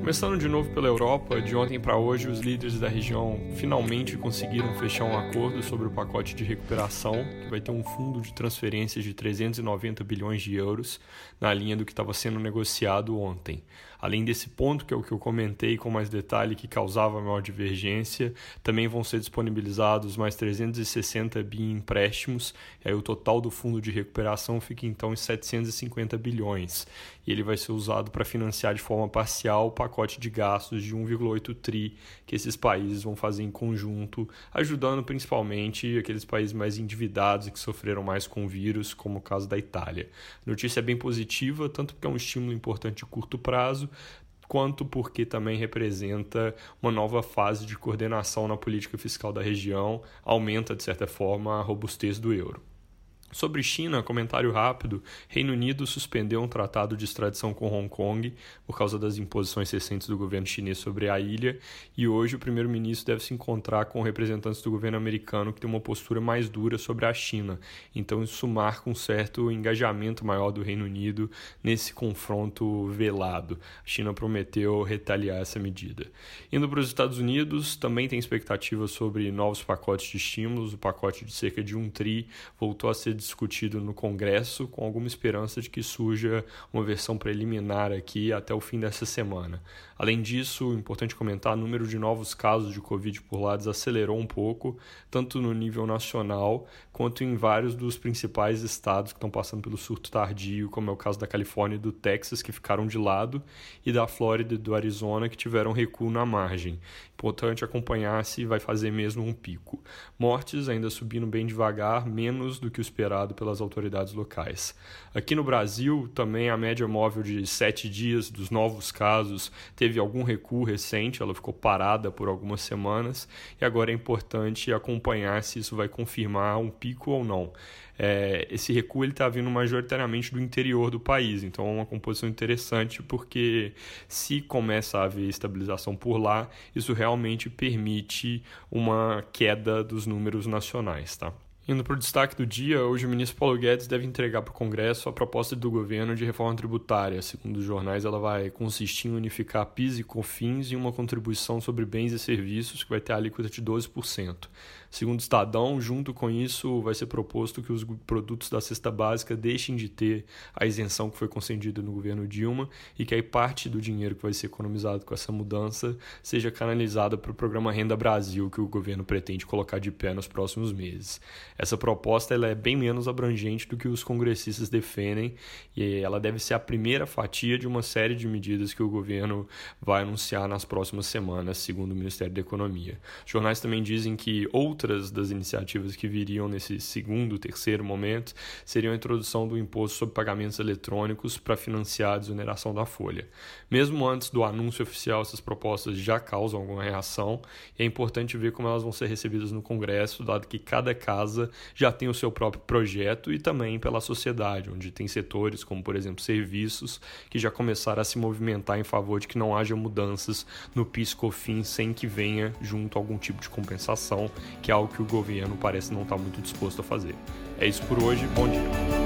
Começando de novo pela Europa, de ontem para hoje, os líderes da região finalmente conseguiram fechar um acordo sobre o pacote de recuperação, que vai ter um fundo de transferências de 390 bilhões de euros, na linha do que estava sendo negociado ontem. Além desse ponto, que é o que eu comentei com mais detalhe, que causava maior divergência, também vão ser disponibilizados mais 360 bi em empréstimos, e aí o total do fundo de recuperação fica então em 750 bilhões. E ele vai ser usado para financiar de forma parcial o pacote de gastos de 1,8 tri que esses países vão fazer em conjunto, ajudando principalmente aqueles países mais endividados e que sofreram mais com o vírus, como o caso da Itália. A notícia é bem positiva, tanto porque é um estímulo importante de curto prazo, quanto porque também representa uma nova fase de coordenação na política fiscal da região, aumenta, de certa forma, a robustez do euro. Sobre China, comentário rápido: Reino Unido suspendeu um tratado de extradição com Hong Kong por causa das imposições recentes do governo chinês sobre a ilha, e hoje o primeiro-ministro deve se encontrar com representantes do governo americano que tem uma postura mais dura sobre a China. Então isso marca um certo engajamento maior do Reino Unido nesse confronto velado. A China prometeu retaliar essa medida. Indo para os Estados Unidos, também tem expectativas sobre novos pacotes de estímulos. O pacote de cerca de um tri voltou a ser discutido no Congresso, com alguma esperança de que surja uma versão preliminar aqui até o fim dessa semana. Além disso, importante comentar, o número de novos casos de Covid por lá desacelerou um pouco, tanto no nível nacional quanto em vários dos principais estados que estão passando pelo surto tardio, como é o caso da Califórnia e do Texas, que ficaram de lado, e da Flórida e do Arizona, que tiveram recuo na margem. Importante acompanhar se vai fazer mesmo um pico. Mortes ainda subindo bem devagar, menos do que o esperado pelas autoridades locais. Aqui no Brasil, também a média móvel de sete dias dos novos casos teve algum recuo recente, ela ficou parada por algumas semanas, e agora é importante acompanhar se isso vai confirmar um pico ou não é, esse recuo está vindo majoritariamente do interior do país, então é uma composição interessante porque se começa a haver estabilização por lá, isso realmente permite uma queda dos números nacionais, tá? Indo para o destaque do dia, hoje o ministro Paulo Guedes deve entregar para o Congresso a proposta do governo de reforma tributária. Segundo os jornais, ela vai consistir em unificar PIS e COFINS e uma contribuição sobre bens e serviços que vai ter a alíquota de 12%. Segundo o Estadão, junto com isso, vai ser proposto que os produtos da cesta básica deixem de ter a isenção que foi concedida no governo Dilma e que aí parte do dinheiro que vai ser economizado com essa mudança seja canalizada para o programa Renda Brasil que o governo pretende colocar de pé nos próximos meses. Essa proposta ela é bem menos abrangente do que os congressistas defendem e ela deve ser a primeira fatia de uma série de medidas que o governo vai anunciar nas próximas semanas, segundo o Ministério da Economia. Os jornais também dizem que outras das iniciativas que viriam nesse segundo, terceiro momento seriam a introdução do imposto sobre pagamentos eletrônicos para financiar a desoneração da folha. Mesmo antes do anúncio oficial, essas propostas já causam alguma reação e é importante ver como elas vão ser recebidas no Congresso, dado que cada casa já tem o seu próprio projeto e também pela sociedade, onde tem setores como, por exemplo, serviços, que já começaram a se movimentar em favor de que não haja mudanças no PIS/COFINS sem que venha junto algum tipo de compensação, que é algo que o governo parece não estar tá muito disposto a fazer. É isso por hoje, bom dia.